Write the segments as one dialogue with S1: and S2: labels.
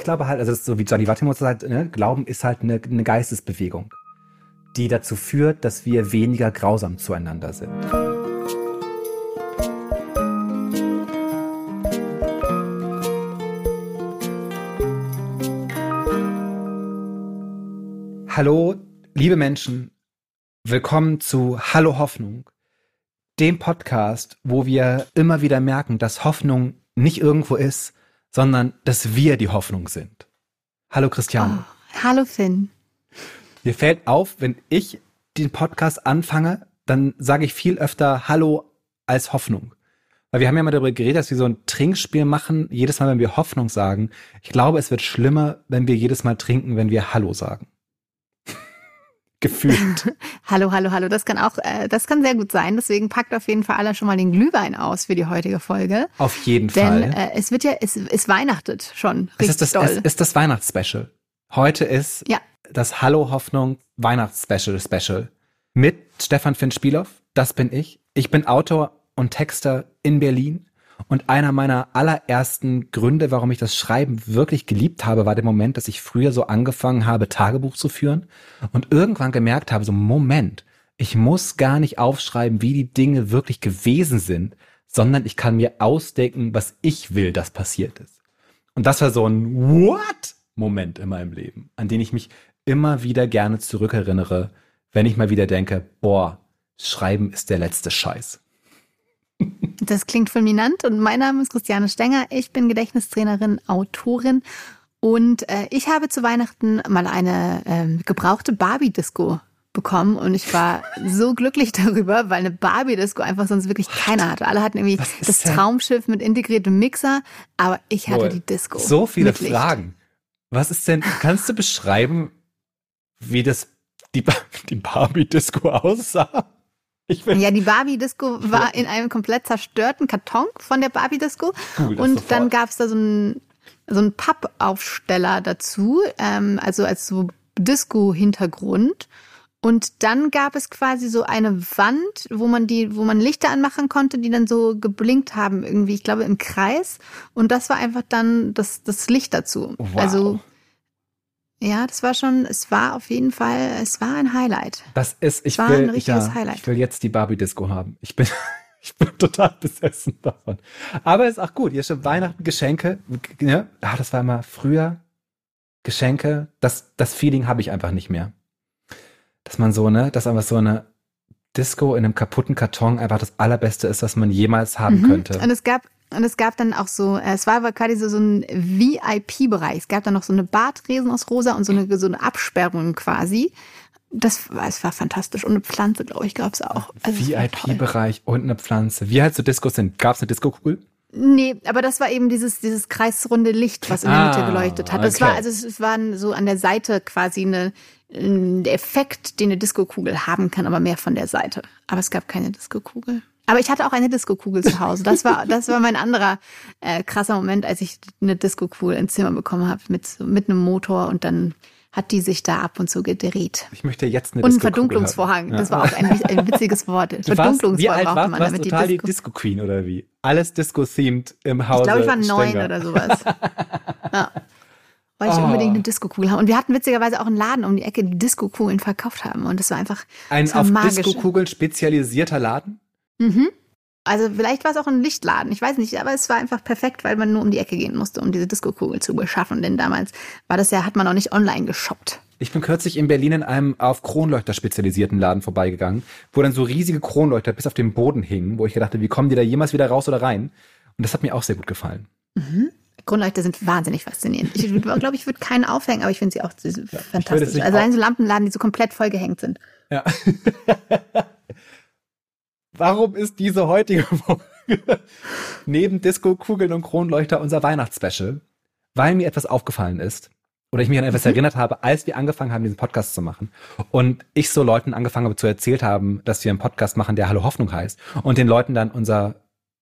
S1: ich glaube halt, also so wie Gianni Vattimo sagt, ne, Glauben ist halt eine, eine Geistesbewegung, die dazu führt, dass wir weniger grausam zueinander sind. Hallo, liebe Menschen, willkommen zu Hallo Hoffnung, dem Podcast, wo wir immer wieder merken, dass Hoffnung nicht irgendwo ist, sondern dass wir die Hoffnung sind. Hallo Christiane.
S2: Oh, hallo Finn.
S1: Mir fällt auf, wenn ich den Podcast anfange, dann sage ich viel öfter Hallo als Hoffnung. Weil wir haben ja mal darüber geredet, dass wir so ein Trinkspiel machen, jedes Mal, wenn wir Hoffnung sagen. Ich glaube, es wird schlimmer, wenn wir jedes Mal trinken, wenn wir Hallo sagen gefühlt.
S2: hallo, hallo, hallo. Das kann auch, äh, das kann sehr gut sein. Deswegen packt auf jeden Fall alle schon mal den Glühwein aus für die heutige Folge.
S1: Auf jeden
S2: Denn,
S1: Fall.
S2: Denn äh, es wird ja, es, es weihnachtet schon.
S1: Es ist das, doll. Es ist das Weihnachtsspecial. Heute ist
S2: ja.
S1: das Hallo Hoffnung Weihnachtsspecial Special mit Stefan Finn Spielhoff. Das bin ich. Ich bin Autor und Texter in Berlin. Und einer meiner allerersten Gründe, warum ich das Schreiben wirklich geliebt habe, war der Moment, dass ich früher so angefangen habe, Tagebuch zu führen und irgendwann gemerkt habe, so Moment, ich muss gar nicht aufschreiben, wie die Dinge wirklich gewesen sind, sondern ich kann mir ausdenken, was ich will, dass passiert ist. Und das war so ein What? Moment in meinem Leben, an den ich mich immer wieder gerne zurückerinnere, wenn ich mal wieder denke, boah, Schreiben ist der letzte Scheiß.
S2: Das klingt fulminant und mein Name ist Christiane Stenger. Ich bin Gedächtnistrainerin, Autorin und äh, ich habe zu Weihnachten mal eine äh, gebrauchte Barbie-Disco bekommen und ich war so glücklich darüber, weil eine Barbie-Disco einfach sonst wirklich keiner hatte. Alle hatten irgendwie das? Traumschiff mit integriertem Mixer, aber ich hatte Wohl. die Disco.
S1: So viele Fragen. Was ist denn, kannst du beschreiben, wie das die, die Barbie-Disco aussah?
S2: Ja, die Barbie-Disco war in einem komplett zerstörten Karton von der Barbie-Disco. Cool, und dann gab es da so einen so einen Pappaufsteller dazu, ähm, also als so Disco-Hintergrund. Und dann gab es quasi so eine Wand, wo man die, wo man Lichter anmachen konnte, die dann so geblinkt haben, irgendwie, ich glaube, im Kreis. Und das war einfach dann das, das Licht dazu. Wow. Also ja, das war schon, es war auf jeden Fall, es war ein Highlight.
S1: Das ist, ich war will, ein richtiges ja, Highlight. Ich will jetzt die Barbie-Disco haben. Ich bin, ich bin total besessen davon. Aber ist auch gut. Hier schon Weihnachten, Geschenke. Ja, ah, das war immer früher. Geschenke. Das, das Feeling habe ich einfach nicht mehr. Dass man so, ne, dass einfach so eine Disco in einem kaputten Karton einfach das allerbeste ist, was man jemals haben mhm. könnte.
S2: Und es gab und es gab dann auch so, äh, es war aber quasi so, so ein VIP-Bereich. Es gab dann noch so eine Bartresen aus Rosa und so eine, so eine Absperrung quasi. Das war, es war fantastisch. Und eine Pflanze, glaube ich, gab es auch.
S1: Also VIP-Bereich und eine Pflanze. Wie halt so Discos sind? Gab es eine Disco-Kugel?
S2: Nee, aber das war eben dieses, dieses kreisrunde Licht, was in der ah, Mitte geleuchtet hat. Das okay. war, also es war so an der Seite quasi eine, ein Effekt, den eine Disco-Kugel haben kann, aber mehr von der Seite. Aber es gab keine Disco-Kugel. Aber ich hatte auch eine Disco-Kugel zu Hause. Das war, das war mein anderer äh, krasser Moment, als ich eine Disco-Kugel ins Zimmer bekommen habe mit, mit einem Motor und dann hat die sich da ab und zu gedreht.
S1: Ich möchte jetzt eine
S2: Und ein Verdunklungsvorhang. Ja. Das war auch ein, ein witziges Wort.
S1: Du Verdunklungsvorhang wie alt war, man warst damit total die Disco, Queen oder wie? Alles Disco-themed im Haus.
S2: Ich glaube, ich war neun oder sowas. ja. Wollte ich oh. unbedingt eine Disco-Kugel haben. Und wir hatten witzigerweise auch einen Laden um die Ecke, die Disco-Kugeln verkauft haben. Und das war einfach
S1: ein auf Disco-Kugeln spezialisierter Laden?
S2: Mhm. Also vielleicht war es auch ein Lichtladen, ich weiß nicht, aber es war einfach perfekt, weil man nur um die Ecke gehen musste, um diese Disco-Kugel zu beschaffen. Denn damals war das ja, hat man noch nicht online geshoppt.
S1: Ich bin kürzlich in Berlin in einem auf Kronleuchter spezialisierten Laden vorbeigegangen, wo dann so riesige Kronleuchter bis auf den Boden hingen, wo ich gedacht habe, wie kommen die da jemals wieder raus oder rein? Und das hat mir auch sehr gut gefallen.
S2: Mhm. Kronleuchter sind wahnsinnig faszinierend. Ich glaube, ich würde keinen aufhängen, aber ich finde sie auch ja, fantastisch. Also allein so Lampenladen, die so komplett vollgehängt sind.
S1: Ja. Warum ist diese heutige Folge neben Disco-Kugeln und Kronleuchter unser Weihnachtsspecial? Weil mir etwas aufgefallen ist oder ich mich an etwas mhm. erinnert habe, als wir angefangen haben, diesen Podcast zu machen und ich so Leuten angefangen habe zu erzählt haben, dass wir einen Podcast machen, der Hallo Hoffnung heißt und den Leuten dann unser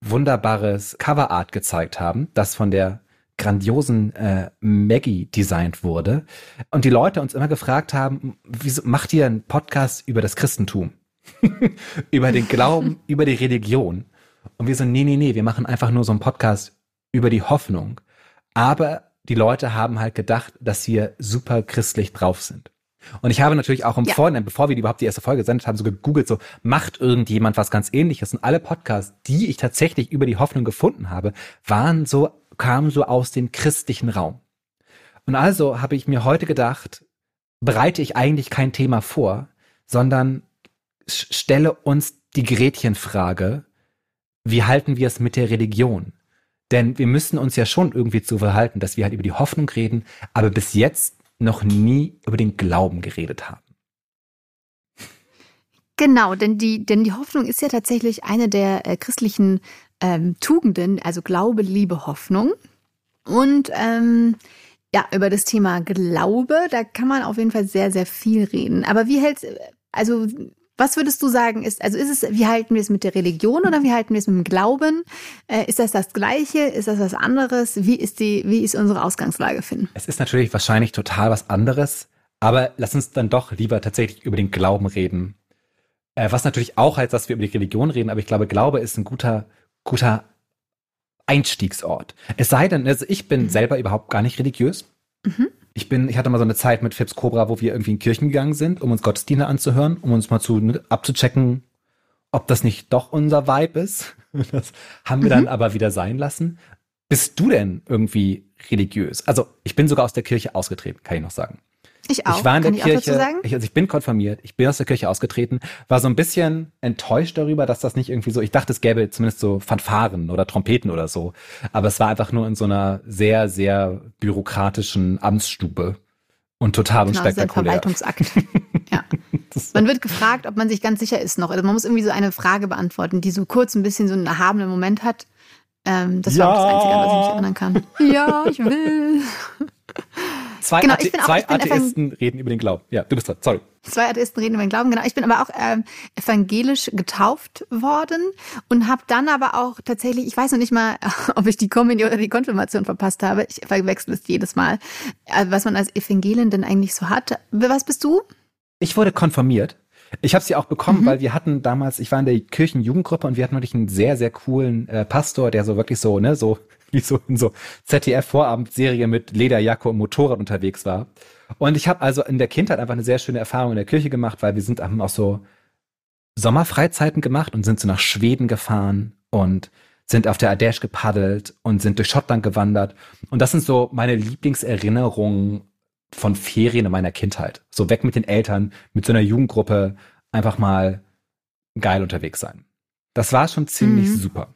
S1: wunderbares Coverart gezeigt haben, das von der grandiosen äh, Maggie designt wurde und die Leute uns immer gefragt haben, wieso macht ihr einen Podcast über das Christentum? über den Glauben, über die Religion. Und wir so, nee, nee, nee, wir machen einfach nur so einen Podcast über die Hoffnung. Aber die Leute haben halt gedacht, dass wir super christlich drauf sind. Und ich habe natürlich auch im ja. Vorhinein, bevor wir überhaupt die erste Folge gesendet haben, so gegoogelt, so macht irgendjemand was ganz ähnliches. Und alle Podcasts, die ich tatsächlich über die Hoffnung gefunden habe, waren so, kamen so aus dem christlichen Raum. Und also habe ich mir heute gedacht, bereite ich eigentlich kein Thema vor, sondern stelle uns die Gretchenfrage, wie halten wir es mit der Religion? Denn wir müssen uns ja schon irgendwie zu verhalten, dass wir halt über die Hoffnung reden, aber bis jetzt noch nie über den Glauben geredet haben.
S2: Genau, denn die, denn die Hoffnung ist ja tatsächlich eine der äh, christlichen ähm, Tugenden, also Glaube, Liebe, Hoffnung. Und ähm, ja, über das Thema Glaube, da kann man auf jeden Fall sehr, sehr viel reden. Aber wie hältst, also was würdest du sagen, ist, also ist es, wie halten wir es mit der Religion oder wie halten wir es mit dem Glauben? Äh, ist das das Gleiche? Ist das was anderes? Wie ist die, wie ist unsere Ausgangslage, Finn?
S1: Es ist natürlich wahrscheinlich total was anderes, aber lass uns dann doch lieber tatsächlich über den Glauben reden. Äh, was natürlich auch heißt, dass wir über die Religion reden, aber ich glaube, Glaube ist ein guter, guter Einstiegsort. Es sei denn, also ich bin mhm. selber überhaupt gar nicht religiös. Mhm. Ich bin, ich hatte mal so eine Zeit mit Phipps Cobra, wo wir irgendwie in Kirchen gegangen sind, um uns Gottesdienste anzuhören, um uns mal zu abzuchecken, ob das nicht doch unser Vibe ist. Das haben wir mhm. dann aber wieder sein lassen. Bist du denn irgendwie religiös? Also ich bin sogar aus der Kirche ausgetreten, kann ich noch sagen.
S2: Ich auch.
S1: Ich war in der Kann Kirche, ich, also ich bin konfirmiert, ich bin aus der Kirche ausgetreten, war so ein bisschen enttäuscht darüber, dass das nicht irgendwie so, ich dachte, es gäbe zumindest so Fanfaren oder Trompeten oder so, aber es war einfach nur in so einer sehr, sehr bürokratischen Amtsstube und total genau, unspektakulär.
S2: Das ist ein Verwaltungsakt. ja. Man wird gefragt, ob man sich ganz sicher ist noch. Also man muss irgendwie so eine Frage beantworten, die so kurz ein bisschen so einen erhabenen Moment hat. Ähm, das ja. war auch das Einzige, an was ich mich erinnern kann. Ja, ich will.
S1: Zwei, genau, Athe zwei auch, Atheisten reden über den Glauben. Ja, du bist dran, sorry.
S2: Zwei Atheisten reden über den Glauben, genau. Ich bin aber auch ähm, evangelisch getauft worden und habe dann aber auch tatsächlich, ich weiß noch nicht mal, ob ich die Kommunion oder die Konfirmation verpasst habe. Ich verwechsel es jedes Mal, äh, was man als Evangelin denn eigentlich so hat. Was bist du?
S1: Ich wurde konfirmiert. Ich habe sie auch bekommen, mhm. weil wir hatten damals, ich war in der Kirchenjugendgruppe und wir hatten wirklich einen sehr, sehr coolen äh, Pastor, der so wirklich so, ne, so wie so in so ZDF-Vorabendserie mit Lederjacke und Motorrad unterwegs war. Und ich habe also in der Kindheit einfach eine sehr schöne Erfahrung in der Kirche gemacht, weil wir sind haben auch so Sommerfreizeiten gemacht und sind so nach Schweden gefahren und sind auf der Ardèche gepaddelt und sind durch Schottland gewandert. Und das sind so meine Lieblingserinnerungen von Ferien in meiner Kindheit. So weg mit den Eltern, mit so einer Jugendgruppe, einfach mal geil unterwegs sein. Das war schon ziemlich mhm. super.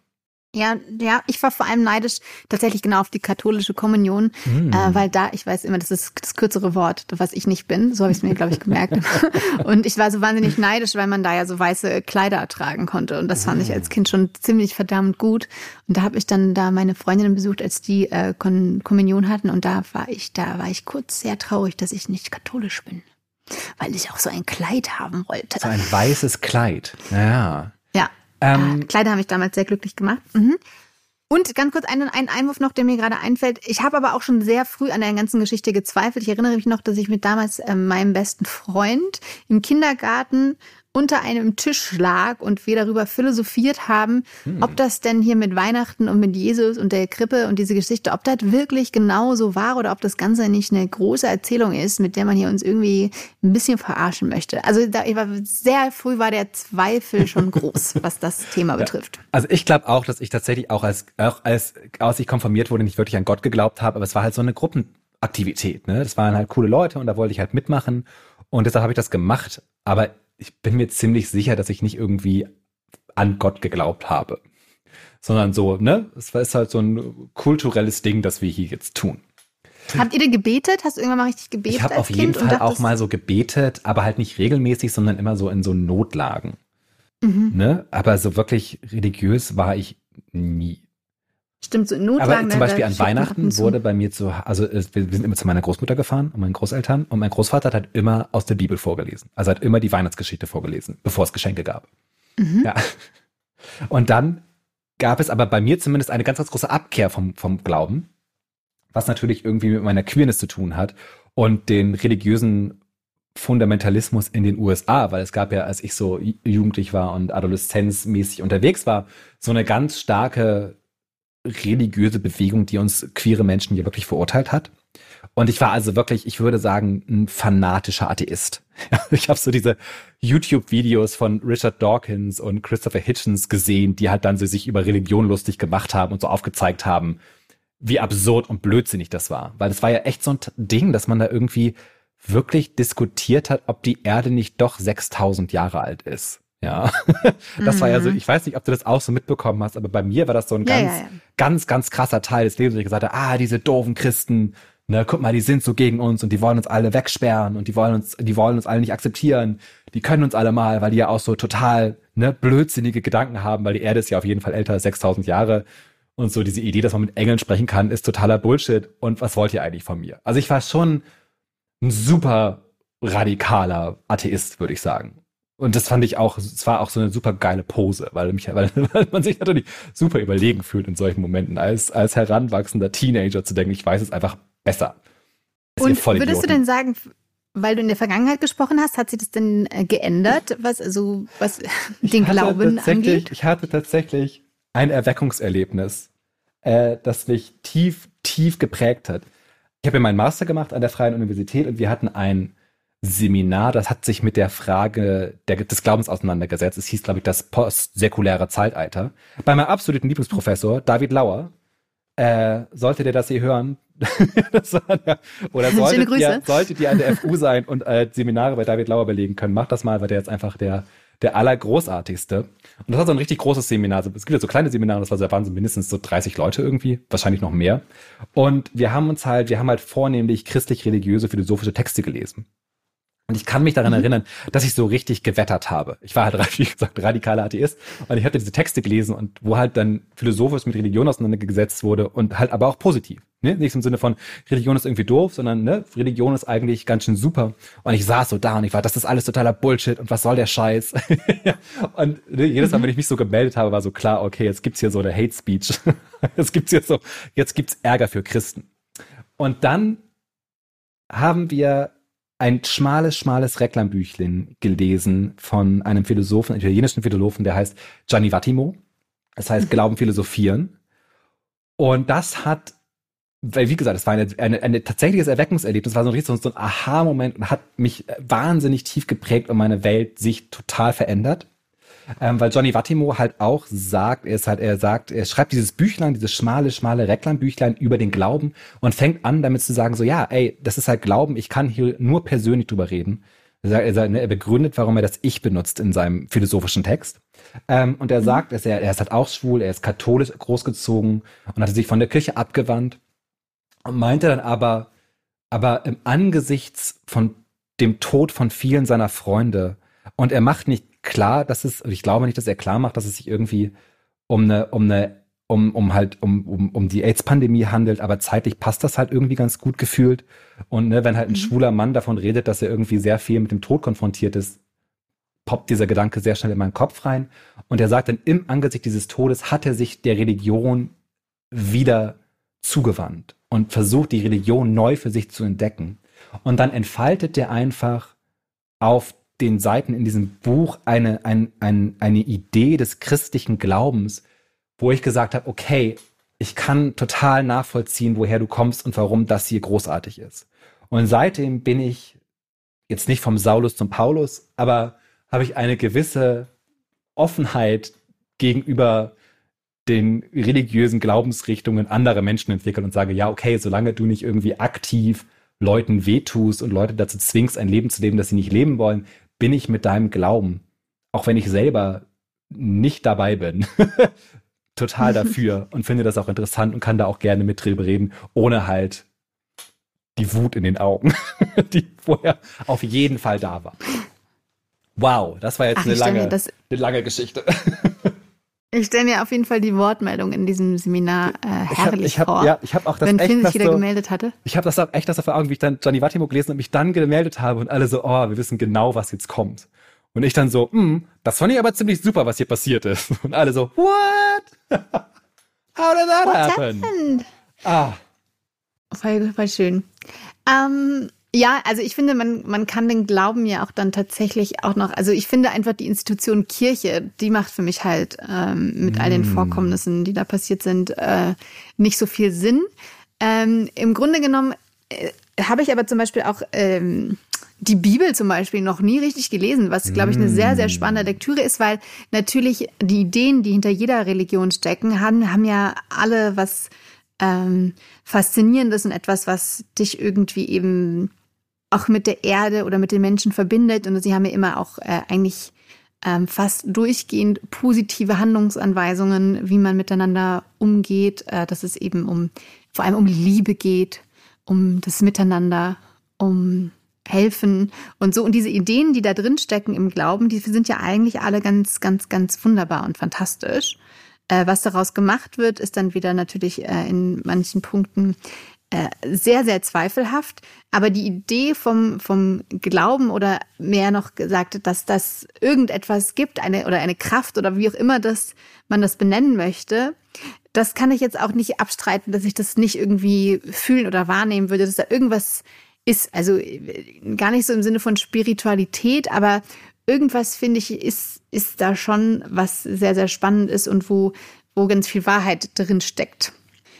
S2: Ja, ja, ich war vor allem neidisch tatsächlich genau auf die katholische Kommunion, mm. äh, weil da, ich weiß immer, das ist das kürzere Wort, was ich nicht bin, so habe ich es mir, glaube ich, gemerkt. und ich war so wahnsinnig neidisch, weil man da ja so weiße Kleider tragen konnte. Und das fand ich als Kind schon ziemlich verdammt gut. Und da habe ich dann da meine Freundinnen besucht, als die äh, Kon Kommunion hatten. Und da war ich, da war ich kurz sehr traurig, dass ich nicht katholisch bin. Weil ich auch so ein Kleid haben wollte.
S1: So ein weißes Kleid, ja.
S2: Ähm, ah, Kleider haben mich damals sehr glücklich gemacht. Mhm. Und ganz kurz einen, einen Einwurf noch, der mir gerade einfällt. Ich habe aber auch schon sehr früh an der ganzen Geschichte gezweifelt. Ich erinnere mich noch, dass ich mit damals äh, meinem besten Freund im Kindergarten unter einem Tisch lag und wir darüber philosophiert haben, hm. ob das denn hier mit Weihnachten und mit Jesus und der Krippe und diese Geschichte, ob das wirklich genau so war oder ob das Ganze nicht eine große Erzählung ist, mit der man hier uns irgendwie ein bisschen verarschen möchte. Also da, ich war, sehr früh war der Zweifel schon groß, was das Thema betrifft. Ja.
S1: Also ich glaube auch, dass ich tatsächlich auch als, auch als, als ich konfirmiert wurde, nicht wirklich an Gott geglaubt habe, aber es war halt so eine Gruppenaktivität. Ne? Das waren halt coole Leute und da wollte ich halt mitmachen. Und deshalb habe ich das gemacht. Aber ich bin mir ziemlich sicher, dass ich nicht irgendwie an Gott geglaubt habe. Sondern so, ne? Es ist halt so ein kulturelles Ding, das wir hier jetzt tun.
S2: Habt ihr denn gebetet? Hast du irgendwann mal richtig gebetet?
S1: Ich habe auf jeden Fall auch mal so gebetet, aber halt nicht regelmäßig, sondern immer so in so Notlagen. Mhm. Ne? Aber so wirklich religiös war ich nie.
S2: Stimmt, so in Notlagen.
S1: Aber zum Beispiel an Weihnachten wurde bei mir zu, also wir sind immer zu meiner Großmutter gefahren und meinen Großeltern und mein Großvater hat halt immer aus der Bibel vorgelesen. Also hat immer die Weihnachtsgeschichte vorgelesen, bevor es Geschenke gab. Mhm. Ja. Und dann gab es aber bei mir zumindest eine ganz, ganz große Abkehr vom, vom Glauben, was natürlich irgendwie mit meiner Queerness zu tun hat und den religiösen Fundamentalismus in den USA, weil es gab ja, als ich so jugendlich war und adoleszenzmäßig unterwegs war, so eine ganz starke religiöse Bewegung, die uns queere Menschen hier wirklich verurteilt hat. Und ich war also wirklich, ich würde sagen, ein fanatischer Atheist. Ich habe so diese YouTube-Videos von Richard Dawkins und Christopher Hitchens gesehen, die halt dann so sich über Religion lustig gemacht haben und so aufgezeigt haben, wie absurd und blödsinnig das war. Weil das war ja echt so ein Ding, dass man da irgendwie wirklich diskutiert hat, ob die Erde nicht doch 6000 Jahre alt ist. Ja, das mhm. war ja so, mhm. ich weiß nicht, ob du das auch so mitbekommen hast, aber bei mir war das so ein ja, ganz, ja, ja. ganz, ganz krasser Teil des Lebens, wo ich gesagt habe, ah, diese doofen Christen, ne, guck mal, die sind so gegen uns und die wollen uns alle wegsperren und die wollen uns, die wollen uns alle nicht akzeptieren, die können uns alle mal, weil die ja auch so total, ne, blödsinnige Gedanken haben, weil die Erde ist ja auf jeden Fall älter als 6000 Jahre und so diese Idee, dass man mit Engeln sprechen kann, ist totaler Bullshit und was wollt ihr eigentlich von mir? Also ich war schon ein super radikaler Atheist, würde ich sagen. Und das fand ich auch, es war auch so eine super geile Pose, weil, mich, weil, weil man sich natürlich super überlegen fühlt in solchen Momenten, als, als heranwachsender Teenager zu denken, ich weiß es einfach besser.
S2: Und würdest du denn sagen, weil du in der Vergangenheit gesprochen hast, hat sich das denn äh, geändert, was also was den Glauben angeht?
S1: Ich hatte tatsächlich ein Erweckungserlebnis, äh, das mich tief, tief geprägt hat. Ich habe ja meinen Master gemacht an der Freien Universität und wir hatten ein Seminar, das hat sich mit der Frage der, des Glaubens auseinandergesetzt. Es hieß, glaube ich, das postsäkuläre Zeitalter. Bei meinem absoluten Lieblingsprofessor, David Lauer, äh, solltet ihr das hier hören, ja, oder solltet ihr, solltet ihr an der FU sein und äh, Seminare bei David Lauer belegen können, macht das mal, weil der jetzt einfach der, der allergroßartigste. Und das war so ein richtig großes Seminar. Es gibt ja so kleine Seminare, das war so, waren so mindestens so 30 Leute irgendwie, wahrscheinlich noch mehr. Und wir haben uns halt, wir haben halt vornehmlich christlich-religiöse philosophische Texte gelesen. Und ich kann mich daran mhm. erinnern, dass ich so richtig gewettert habe. Ich war halt, wie gesagt, radikaler Atheist und ich hatte diese Texte gelesen und wo halt dann philosophisch mit Religion auseinandergesetzt wurde und halt aber auch positiv. Ne? Nicht im Sinne von Religion ist irgendwie doof, sondern ne, Religion ist eigentlich ganz schön super. Und ich saß so da und ich war, das ist alles totaler Bullshit und was soll der Scheiß? und ne, jedes Mal, mhm. wenn ich mich so gemeldet habe, war so klar, okay, jetzt gibt's hier so eine Hate Speech. jetzt gibt's jetzt so, jetzt gibt's Ärger für Christen. Und dann haben wir ein schmales, schmales Reklambüchlein gelesen von einem Philosophen, einem italienischen Philosophen, der heißt Gianni Vattimo. Das heißt mhm. Glauben, Philosophieren. Und das hat, weil wie gesagt, es war eine, eine, eine tatsächliches Erweckungserlebnis, war so ein, richtig so ein Aha-Moment und hat mich wahnsinnig tief geprägt und meine Welt sich total verändert. Ähm, weil Johnny Wattimo halt auch sagt, er ist halt, er sagt, er schreibt dieses Büchlein, dieses schmale, schmale Reklambüchlein über den Glauben und fängt an, damit zu sagen, so, ja, ey, das ist halt Glauben, ich kann hier nur persönlich drüber reden. Er, er begründet, warum er das Ich benutzt in seinem philosophischen Text. Ähm, und er mhm. sagt, dass er, er ist halt auch schwul, er ist katholisch großgezogen und hatte sich von der Kirche abgewandt und meinte dann aber, aber im Angesichts von dem Tod von vielen seiner Freunde und er macht nicht klar, dass es, ich glaube nicht, dass er klar macht, dass es sich irgendwie um eine, um eine, um, um halt, um, um, um die AIDS-Pandemie handelt, aber zeitlich passt das halt irgendwie ganz gut gefühlt. Und ne, wenn halt ein mhm. schwuler Mann davon redet, dass er irgendwie sehr viel mit dem Tod konfrontiert ist, poppt dieser Gedanke sehr schnell in meinen Kopf rein. Und er sagt dann, im Angesicht dieses Todes hat er sich der Religion wieder zugewandt und versucht, die Religion neu für sich zu entdecken. Und dann entfaltet er einfach auf den Seiten in diesem Buch eine, ein, ein, eine Idee des christlichen Glaubens, wo ich gesagt habe, okay, ich kann total nachvollziehen, woher du kommst und warum das hier großartig ist. Und seitdem bin ich jetzt nicht vom Saulus zum Paulus, aber habe ich eine gewisse Offenheit gegenüber den religiösen Glaubensrichtungen anderer Menschen entwickelt und sage, ja, okay, solange du nicht irgendwie aktiv Leuten wehtust und Leute dazu zwingst, ein Leben zu leben, das sie nicht leben wollen, bin ich mit deinem Glauben, auch wenn ich selber nicht dabei bin, total dafür und finde das auch interessant und kann da auch gerne mit drüber reden, ohne halt die Wut in den Augen, die vorher auf jeden Fall da war. Wow, das war jetzt Ach, eine, lange, eine lange Geschichte.
S2: Ich stelle mir auf jeden Fall die Wortmeldung in diesem Seminar äh, herrlich
S1: ich hab,
S2: vor.
S1: Ja, ich habe auch das
S2: wenn
S1: echt,
S2: Finn sich wieder so, gemeldet hatte.
S1: Ich habe das auch echt das auf Augen, wie ich dann Gianni Vattimo gelesen und mich dann gemeldet habe und alle so, oh, wir wissen genau, was jetzt kommt. Und ich dann so, hm, das fand ich aber ziemlich super, was hier passiert ist. Und alle so, what? How did that What happen? Happened?
S2: Ah. Voll, voll schön. Ähm, Ja, also ich finde, man, man kann den Glauben ja auch dann tatsächlich auch noch, also ich finde einfach die Institution Kirche, die macht für mich halt ähm, mit all den mm. Vorkommnissen, die da passiert sind, äh, nicht so viel Sinn. Ähm, Im Grunde genommen äh, habe ich aber zum Beispiel auch ähm, die Bibel zum Beispiel noch nie richtig gelesen, was, glaube ich, eine sehr, sehr spannende Lektüre ist, weil natürlich die Ideen, die hinter jeder Religion stecken, haben, haben ja alle was ähm, Faszinierendes und etwas, was dich irgendwie eben auch mit der Erde oder mit den Menschen verbindet. Und sie haben ja immer auch äh, eigentlich ähm, fast durchgehend positive Handlungsanweisungen, wie man miteinander umgeht, äh, dass es eben um vor allem um Liebe geht, um das Miteinander, um helfen und so. Und diese Ideen, die da drin stecken im Glauben, die sind ja eigentlich alle ganz, ganz, ganz wunderbar und fantastisch. Äh, was daraus gemacht wird, ist dann wieder natürlich äh, in manchen Punkten sehr, sehr zweifelhaft. Aber die Idee vom, vom Glauben oder mehr noch gesagt, dass das irgendetwas gibt, eine oder eine Kraft oder wie auch immer das man das benennen möchte, das kann ich jetzt auch nicht abstreiten, dass ich das nicht irgendwie fühlen oder wahrnehmen würde, dass da irgendwas ist. Also gar nicht so im Sinne von Spiritualität, aber irgendwas finde ich ist, ist da schon, was sehr, sehr spannend ist und wo, wo ganz viel Wahrheit drin steckt.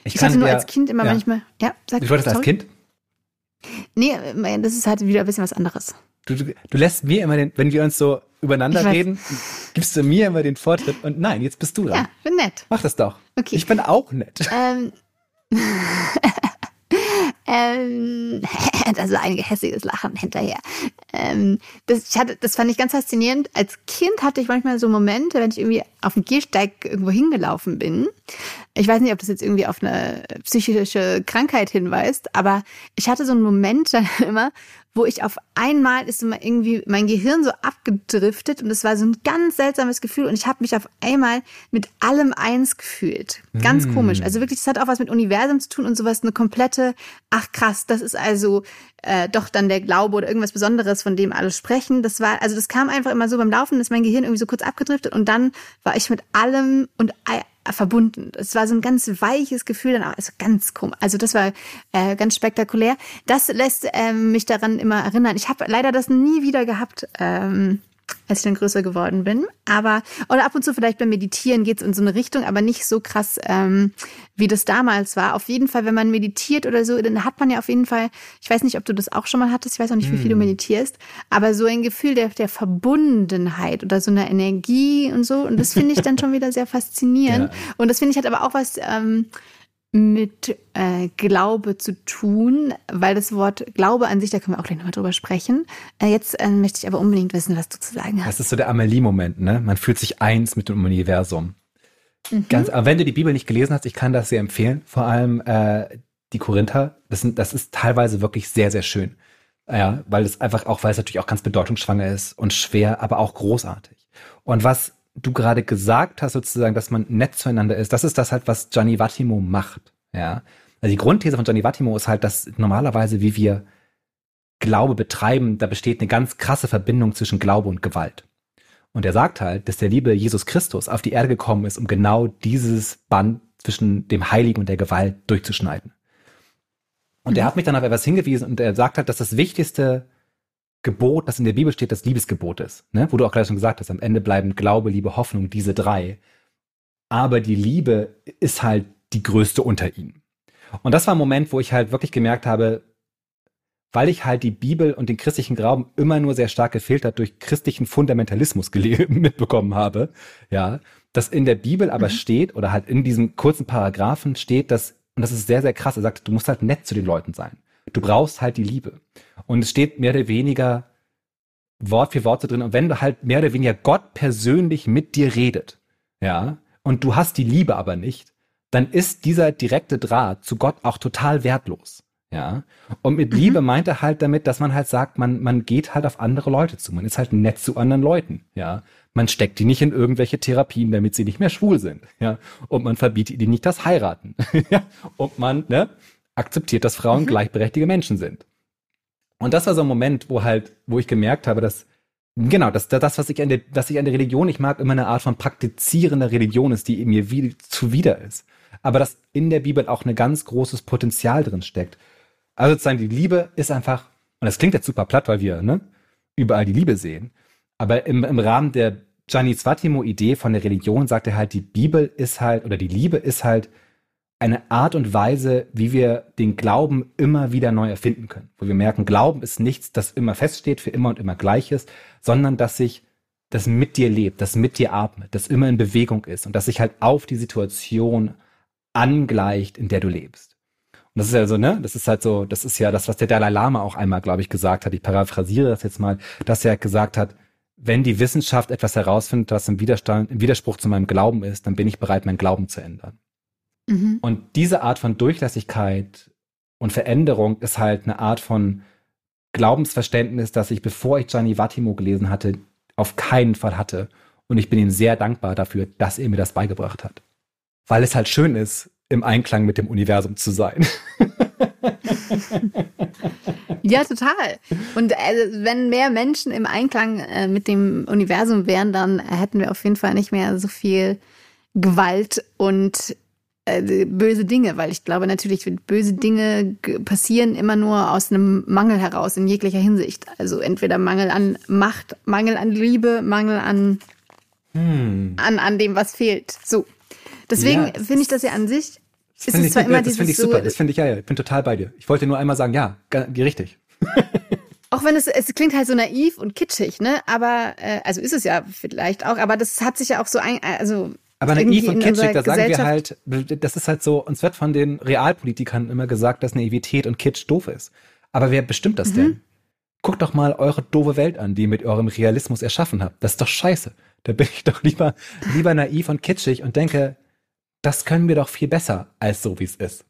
S2: Ich, ich hatte nur ja, als Kind immer ja. manchmal. Ja,
S1: sag Du wolltest als Kind?
S2: Nee, das ist halt wieder ein bisschen was anderes.
S1: Du, du, du lässt mir immer den, wenn wir uns so übereinander reden, gibst du mir immer den Vortritt und nein, jetzt bist du dran. Ja,
S2: bin nett.
S1: Mach das doch. Okay. Ich bin auch nett. Ähm.
S2: Ähm, also ein gehässiges Lachen hinterher. Ähm, das, ich hatte, das fand ich ganz faszinierend. Als Kind hatte ich manchmal so Momente, wenn ich irgendwie auf dem Gehsteig irgendwo hingelaufen bin. Ich weiß nicht, ob das jetzt irgendwie auf eine psychische Krankheit hinweist, aber ich hatte so einen Moment dann immer, wo ich auf einmal ist immer irgendwie mein Gehirn so abgedriftet und es war so ein ganz seltsames Gefühl und ich habe mich auf einmal mit allem eins gefühlt. Ganz mm. komisch. Also wirklich, das hat auch was mit Universum zu tun und sowas, eine komplette, ach krass, das ist also äh, doch dann der Glaube oder irgendwas Besonderes, von dem alle sprechen. Das war, also das kam einfach immer so beim Laufen, dass mein Gehirn irgendwie so kurz abgedriftet und dann war ich mit allem und verbunden. Es war so ein ganz weiches Gefühl, dann also ganz komisch. Also das war äh, ganz spektakulär. Das lässt ähm, mich daran immer erinnern. Ich habe leider das nie wieder gehabt. Ähm, als ich dann größer geworden bin. Aber, oder ab und zu vielleicht beim Meditieren geht es in so eine Richtung, aber nicht so krass, ähm, wie das damals war. Auf jeden Fall, wenn man meditiert oder so, dann hat man ja auf jeden Fall, ich weiß nicht, ob du das auch schon mal hattest, ich weiß auch nicht, wie viel du hm. meditierst, aber so ein Gefühl der, der Verbundenheit oder so eine Energie und so. Und das finde ich dann schon wieder sehr faszinierend. Ja. Und das finde ich hat aber auch was, ähm, mit äh, Glaube zu tun, weil das Wort Glaube an sich, da können wir auch gleich nochmal drüber sprechen. Äh, jetzt äh, möchte ich aber unbedingt wissen, was du zu sagen hast.
S1: Das ist so der Amelie-Moment, ne? Man fühlt sich eins mit dem Universum. Mhm. Ganz, aber wenn du die Bibel nicht gelesen hast, ich kann das sehr empfehlen. Vor allem äh, die Korinther, das, sind, das ist teilweise wirklich sehr, sehr schön. Ja, weil es einfach auch, weil es natürlich auch ganz bedeutungsschwanger ist und schwer, aber auch großartig. Und was du gerade gesagt hast, sozusagen, dass man nett zueinander ist, das ist das halt, was Gianni Vattimo macht. Ja. Also die Grundthese von Gianni Vattimo ist halt, dass normalerweise, wie wir Glaube betreiben, da besteht eine ganz krasse Verbindung zwischen Glaube und Gewalt. Und er sagt halt, dass der liebe Jesus Christus auf die Erde gekommen ist, um genau dieses Band zwischen dem Heiligen und der Gewalt durchzuschneiden. Und mhm. er hat mich dann auf etwas hingewiesen und er sagt halt, dass das Wichtigste Gebot, das in der Bibel steht, das Liebesgebot ist. Ne? Wo du auch gleich schon gesagt hast, am Ende bleiben Glaube, Liebe, Hoffnung, diese drei. Aber die Liebe ist halt die größte unter ihnen. Und das war ein Moment, wo ich halt wirklich gemerkt habe, weil ich halt die Bibel und den christlichen Glauben immer nur sehr stark gefiltert durch christlichen Fundamentalismus mitbekommen habe, ja, dass in der Bibel aber mhm. steht oder halt in diesem kurzen Paragraphen steht, dass, und das ist sehr, sehr krass, er sagt, du musst halt nett zu den Leuten sein. Du brauchst halt die Liebe. Und es steht mehr oder weniger Wort für Wort drin. Und wenn du halt mehr oder weniger Gott persönlich mit dir redet, ja, und du hast die Liebe aber nicht, dann ist dieser direkte Draht zu Gott auch total wertlos. Ja. Und mit mhm. Liebe meint er halt damit, dass man halt sagt, man, man geht halt auf andere Leute zu. Man ist halt nett zu anderen Leuten. Ja. Man steckt die nicht in irgendwelche Therapien, damit sie nicht mehr schwul sind. Ja. Und man verbietet ihnen nicht das Heiraten. ja. Und man, ne, akzeptiert, dass Frauen mhm. gleichberechtigte Menschen sind. Und das war so ein Moment, wo halt, wo ich gemerkt habe, dass Genau, das, das was ich an der, was ich an der Religion nicht mag, immer eine Art von praktizierender Religion ist, die mir wie, zuwider ist. Aber dass in der Bibel auch ein ganz großes Potenzial drin steckt. Also sozusagen die Liebe ist einfach Und das klingt jetzt super platt, weil wir ne, überall die Liebe sehen. Aber im, im Rahmen der Gianni Svatimo-Idee von der Religion sagt er halt, die Bibel ist halt, oder die Liebe ist halt eine Art und Weise, wie wir den Glauben immer wieder neu erfinden können. Wo wir merken, Glauben ist nichts, das immer feststeht, für immer und immer gleich ist, sondern dass sich das mit dir lebt, das mit dir atmet, das immer in Bewegung ist und das sich halt auf die Situation angleicht, in der du lebst. Und das ist ja so, ne? Das ist halt so, das ist ja das, was der Dalai Lama auch einmal, glaube ich, gesagt hat. Ich paraphrasiere das jetzt mal, dass er gesagt hat, wenn die Wissenschaft etwas herausfindet, was im, Widerstand, im Widerspruch zu meinem Glauben ist, dann bin ich bereit, meinen Glauben zu ändern. Mhm. Und diese Art von Durchlässigkeit und Veränderung ist halt eine Art von Glaubensverständnis, das ich, bevor ich Gianni Vattimo gelesen hatte, auf keinen Fall hatte. Und ich bin ihm sehr dankbar dafür, dass er mir das beigebracht hat. Weil es halt schön ist, im Einklang mit dem Universum zu sein.
S2: ja, total. Und äh, wenn mehr Menschen im Einklang äh, mit dem Universum wären, dann hätten wir auf jeden Fall nicht mehr so viel Gewalt und äh, böse Dinge, weil ich glaube natürlich, böse Dinge passieren immer nur aus einem Mangel heraus in jeglicher Hinsicht. Also entweder Mangel an Macht, Mangel an Liebe, Mangel an, hm. an, an dem, was fehlt. So. Deswegen ja, finde ich das ja an sich
S1: das finde ich, zwar immer das finde ich super, so, das finde ich ja, ja, ich bin total bei dir. Ich wollte nur einmal sagen, ja, richtig.
S2: auch wenn es, es klingt halt so naiv und kitschig, ne? Aber, äh, also ist es ja vielleicht auch, aber das hat sich ja auch so ein, also.
S1: Aber naiv und kitschig, da sagen wir halt, das ist halt so, uns wird von den Realpolitikern immer gesagt, dass Naivität und Kitsch doof ist. Aber wer bestimmt das mhm. denn? Guckt doch mal eure doofe Welt an, die ihr mit eurem Realismus erschaffen habt. Das ist doch scheiße. Da bin ich doch lieber, lieber naiv und kitschig und denke, das können wir doch viel besser als so, wie es ist.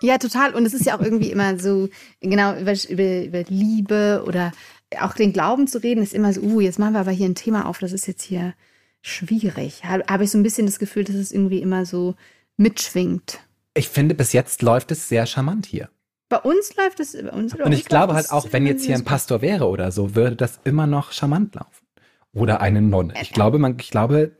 S2: Ja, total. Und es ist ja auch irgendwie immer so, genau, über, über, über Liebe oder auch den Glauben zu reden, ist immer so, uh, jetzt machen wir aber hier ein Thema auf, das ist jetzt hier schwierig. Habe hab ich so ein bisschen das Gefühl, dass es irgendwie immer so mitschwingt.
S1: Ich finde, bis jetzt läuft es sehr charmant hier.
S2: Bei uns läuft es, bei uns
S1: Und ich glaube halt auch, wenn jetzt hier ein Pastor wäre oder so, würde das immer noch charmant laufen. Oder eine Nonne. Ich glaube, man, ich glaube,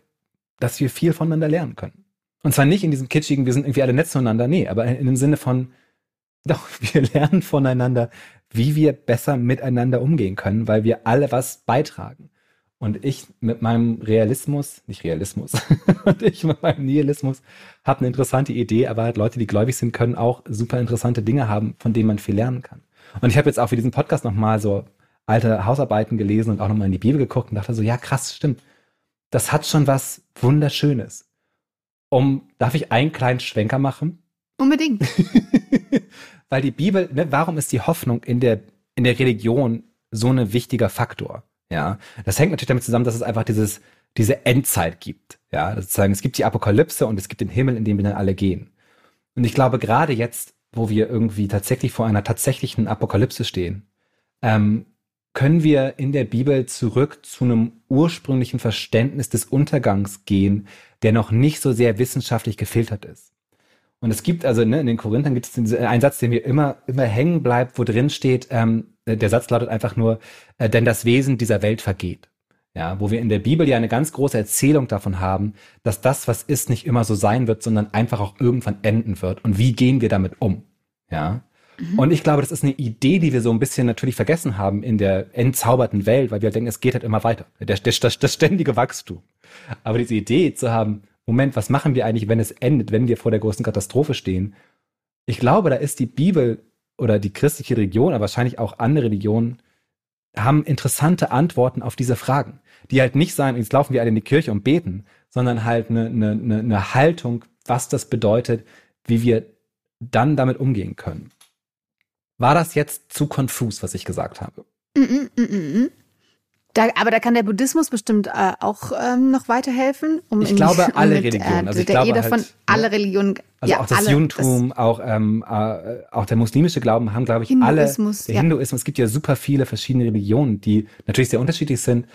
S1: dass wir viel voneinander lernen können. Und zwar nicht in diesem kitschigen, wir sind irgendwie alle nett zueinander, nee, aber in dem Sinne von, doch, wir lernen voneinander, wie wir besser miteinander umgehen können, weil wir alle was beitragen. Und ich mit meinem Realismus, nicht Realismus, und ich mit meinem Nihilismus habe eine interessante Idee, aber halt Leute, die gläubig sind, können auch super interessante Dinge haben, von denen man viel lernen kann. Und ich habe jetzt auch für diesen Podcast nochmal so alte Hausarbeiten gelesen und auch nochmal in die Bibel geguckt und dachte so, ja krass, stimmt. Das hat schon was Wunderschönes um, darf ich einen kleinen Schwenker machen?
S2: Unbedingt.
S1: Weil die Bibel, ne, warum ist die Hoffnung in der, in der Religion so ein wichtiger Faktor? Ja, das hängt natürlich damit zusammen, dass es einfach dieses, diese Endzeit gibt. Ja, sozusagen, es gibt die Apokalypse und es gibt den Himmel, in dem wir dann alle gehen. Und ich glaube, gerade jetzt, wo wir irgendwie tatsächlich vor einer tatsächlichen Apokalypse stehen, ähm, können wir in der Bibel zurück zu einem ursprünglichen Verständnis des Untergangs gehen, der noch nicht so sehr wissenschaftlich gefiltert ist. Und es gibt also ne, in den Korinthern gibt es einen Satz, der mir immer immer hängen bleibt, wo drin steht, ähm, der Satz lautet einfach nur, äh, denn das Wesen dieser Welt vergeht. Ja, wo wir in der Bibel ja eine ganz große Erzählung davon haben, dass das, was ist, nicht immer so sein wird, sondern einfach auch irgendwann enden wird. Und wie gehen wir damit um? Ja. Mhm. Und ich glaube, das ist eine Idee, die wir so ein bisschen natürlich vergessen haben in der entzauberten Welt, weil wir denken, es geht halt immer weiter. Der, das, das ständige Wachstum. Aber diese Idee zu haben, Moment, was machen wir eigentlich, wenn es endet, wenn wir vor der großen Katastrophe stehen? Ich glaube, da ist die Bibel oder die christliche Religion, aber wahrscheinlich auch andere Religionen, haben interessante Antworten auf diese Fragen. Die halt nicht sagen, jetzt laufen wir alle in die Kirche und beten, sondern halt eine, eine, eine Haltung, was das bedeutet, wie wir dann damit umgehen können. War das jetzt zu konfus, was ich gesagt habe? Mm -mm,
S2: mm da, aber da kann der Buddhismus bestimmt äh, auch ähm, noch weiterhelfen.
S1: Um ich glaube, die, alle mit, Religionen.
S2: Also ich der glaube Eder von halt, alle Religionen.
S1: Also ja, auch das alle, Judentum, das auch, ähm, äh, auch der muslimische Glauben haben, glaube ich, Hinduismus, alle. Der ja. Hinduismus. Es gibt ja super viele verschiedene Religionen, die natürlich sehr unterschiedlich sind,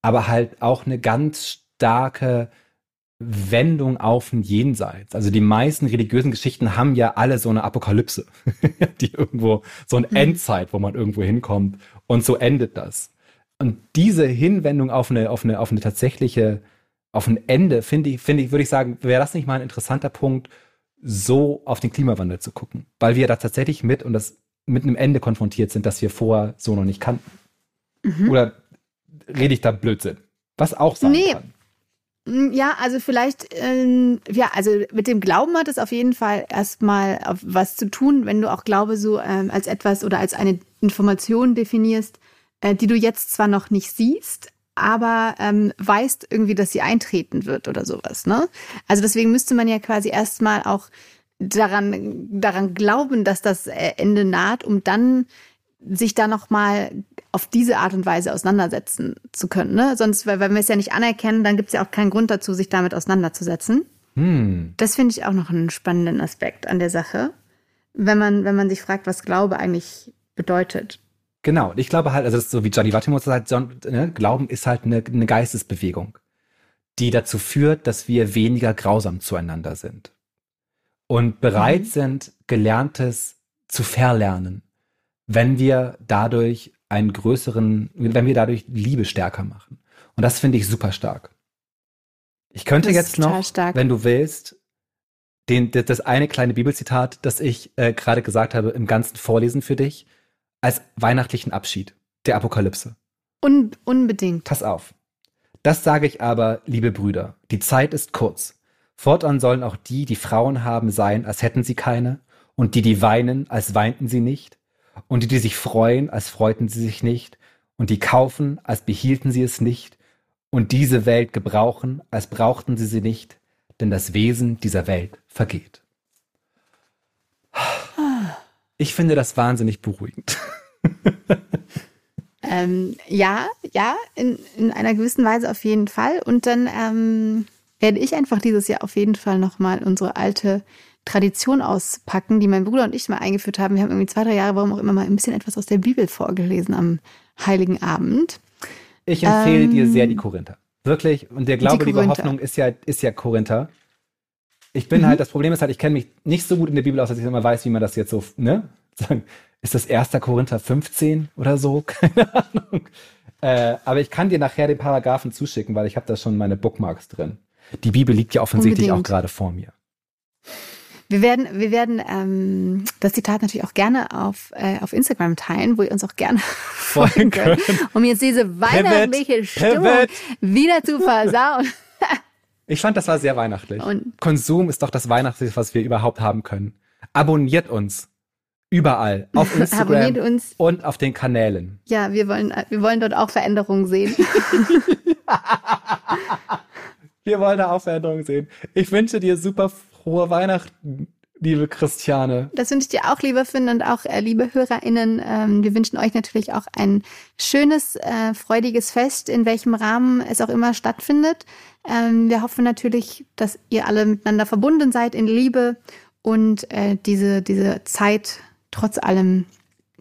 S1: aber halt auch eine ganz starke Wendung auf ein Jenseits. Also die meisten religiösen Geschichten haben ja alle so eine Apokalypse, die irgendwo, so ein mhm. Endzeit, wo man irgendwo hinkommt und so endet das. Und diese Hinwendung auf eine, auf eine, auf eine tatsächliche, auf ein Ende, finde ich, finde ich, würde ich sagen, wäre das nicht mal ein interessanter Punkt, so auf den Klimawandel zu gucken. Weil wir da tatsächlich mit, und das mit einem Ende konfrontiert sind, das wir vorher so noch nicht kannten. Mhm. Oder rede ich da Blödsinn? Was auch sein nee. kann.
S2: Mm, ja, also vielleicht, ähm, ja, also mit dem Glauben hat es auf jeden Fall erstmal was zu tun, wenn du auch Glaube so ähm, als etwas oder als eine Information definierst, äh, die du jetzt zwar noch nicht siehst, aber ähm, weißt irgendwie, dass sie eintreten wird oder sowas. Ne? Also deswegen müsste man ja quasi erstmal auch daran, daran glauben, dass das äh, Ende naht, um dann sich da nochmal auf diese Art und Weise auseinandersetzen zu können. Ne? Sonst, weil, wenn wir es ja nicht anerkennen, dann gibt es ja auch keinen Grund dazu, sich damit auseinanderzusetzen. Hm. Das finde ich auch noch einen spannenden Aspekt an der Sache, wenn man, wenn man sich fragt, was Glaube eigentlich bedeutet.
S1: Genau, ich glaube halt, also so wie Johnny Wattimo sagt, ne, Glauben ist halt eine, eine Geistesbewegung, die dazu führt, dass wir weniger grausam zueinander sind und bereit mhm. sind, Gelerntes zu verlernen wenn wir dadurch einen größeren, wenn wir dadurch Liebe stärker machen. Und das finde ich super stark. Ich könnte jetzt noch, stark. wenn du willst, den, das eine kleine Bibelzitat, das ich äh, gerade gesagt habe, im Ganzen vorlesen für dich, als weihnachtlichen Abschied der Apokalypse.
S2: Un unbedingt.
S1: Pass auf. Das sage ich aber, liebe Brüder, die Zeit ist kurz. Fortan sollen auch die, die Frauen haben, sein, als hätten sie keine, und die, die weinen, als weinten sie nicht, und die, die sich freuen, als freuten sie sich nicht, und die kaufen, als behielten sie es nicht, und diese Welt gebrauchen, als brauchten sie sie nicht, denn das Wesen dieser Welt vergeht. Ich finde das wahnsinnig beruhigend.
S2: ähm, ja, ja, in, in einer gewissen Weise auf jeden Fall. Und dann ähm, werde ich einfach dieses Jahr auf jeden Fall nochmal unsere alte Tradition auspacken, die mein Bruder und ich mal eingeführt haben. Wir haben irgendwie zwei, drei Jahre, warum auch immer, mal ein bisschen etwas aus der Bibel vorgelesen am Heiligen Abend.
S1: Ich empfehle ähm, dir sehr die Korinther. Wirklich. Und der Glaube, liebe Hoffnung ist ja, ist ja Korinther. Ich bin mhm. halt, das Problem ist halt, ich kenne mich nicht so gut in der Bibel aus, dass ich immer weiß, wie man das jetzt so, ne? Sagen, ist das 1. Korinther 15 oder so? Keine Ahnung. Äh, aber ich kann dir nachher den Paragraphen zuschicken, weil ich habe da schon meine Bookmarks drin. Die Bibel liegt ja offensichtlich Unbedingt. auch gerade vor mir.
S2: Wir werden, wir werden ähm, das Zitat natürlich auch gerne auf, äh, auf Instagram teilen, wo ihr uns auch gerne folgen könnt, um jetzt diese weihnachtliche Stimmung wieder zu versauen.
S1: ich fand, das war sehr weihnachtlich. Und Konsum ist doch das Weihnachtlichste, was wir überhaupt haben können. Abonniert uns. Überall. Auf Instagram uns. und auf den Kanälen.
S2: Ja, wir wollen, wir wollen dort auch Veränderungen sehen.
S1: wir wollen da auch Veränderungen sehen. Ich wünsche dir super frohe Weihnachten, liebe Christiane.
S2: Das wünsche ich dir auch, lieber Finn, und auch äh, liebe HörerInnen. Ähm, wir wünschen euch natürlich auch ein schönes, äh, freudiges Fest, in welchem Rahmen es auch immer stattfindet. Ähm, wir hoffen natürlich, dass ihr alle miteinander verbunden seid in Liebe und äh, diese, diese Zeit trotz allem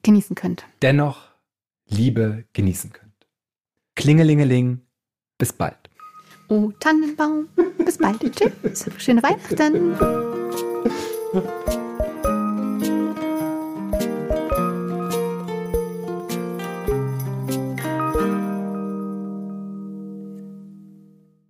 S2: genießen könnt.
S1: Dennoch Liebe genießen könnt. Klingelingeling, bis bald.
S2: Oh Tannenbaum, bis bald. Tschüss. Schöne Weihnachten. Huh?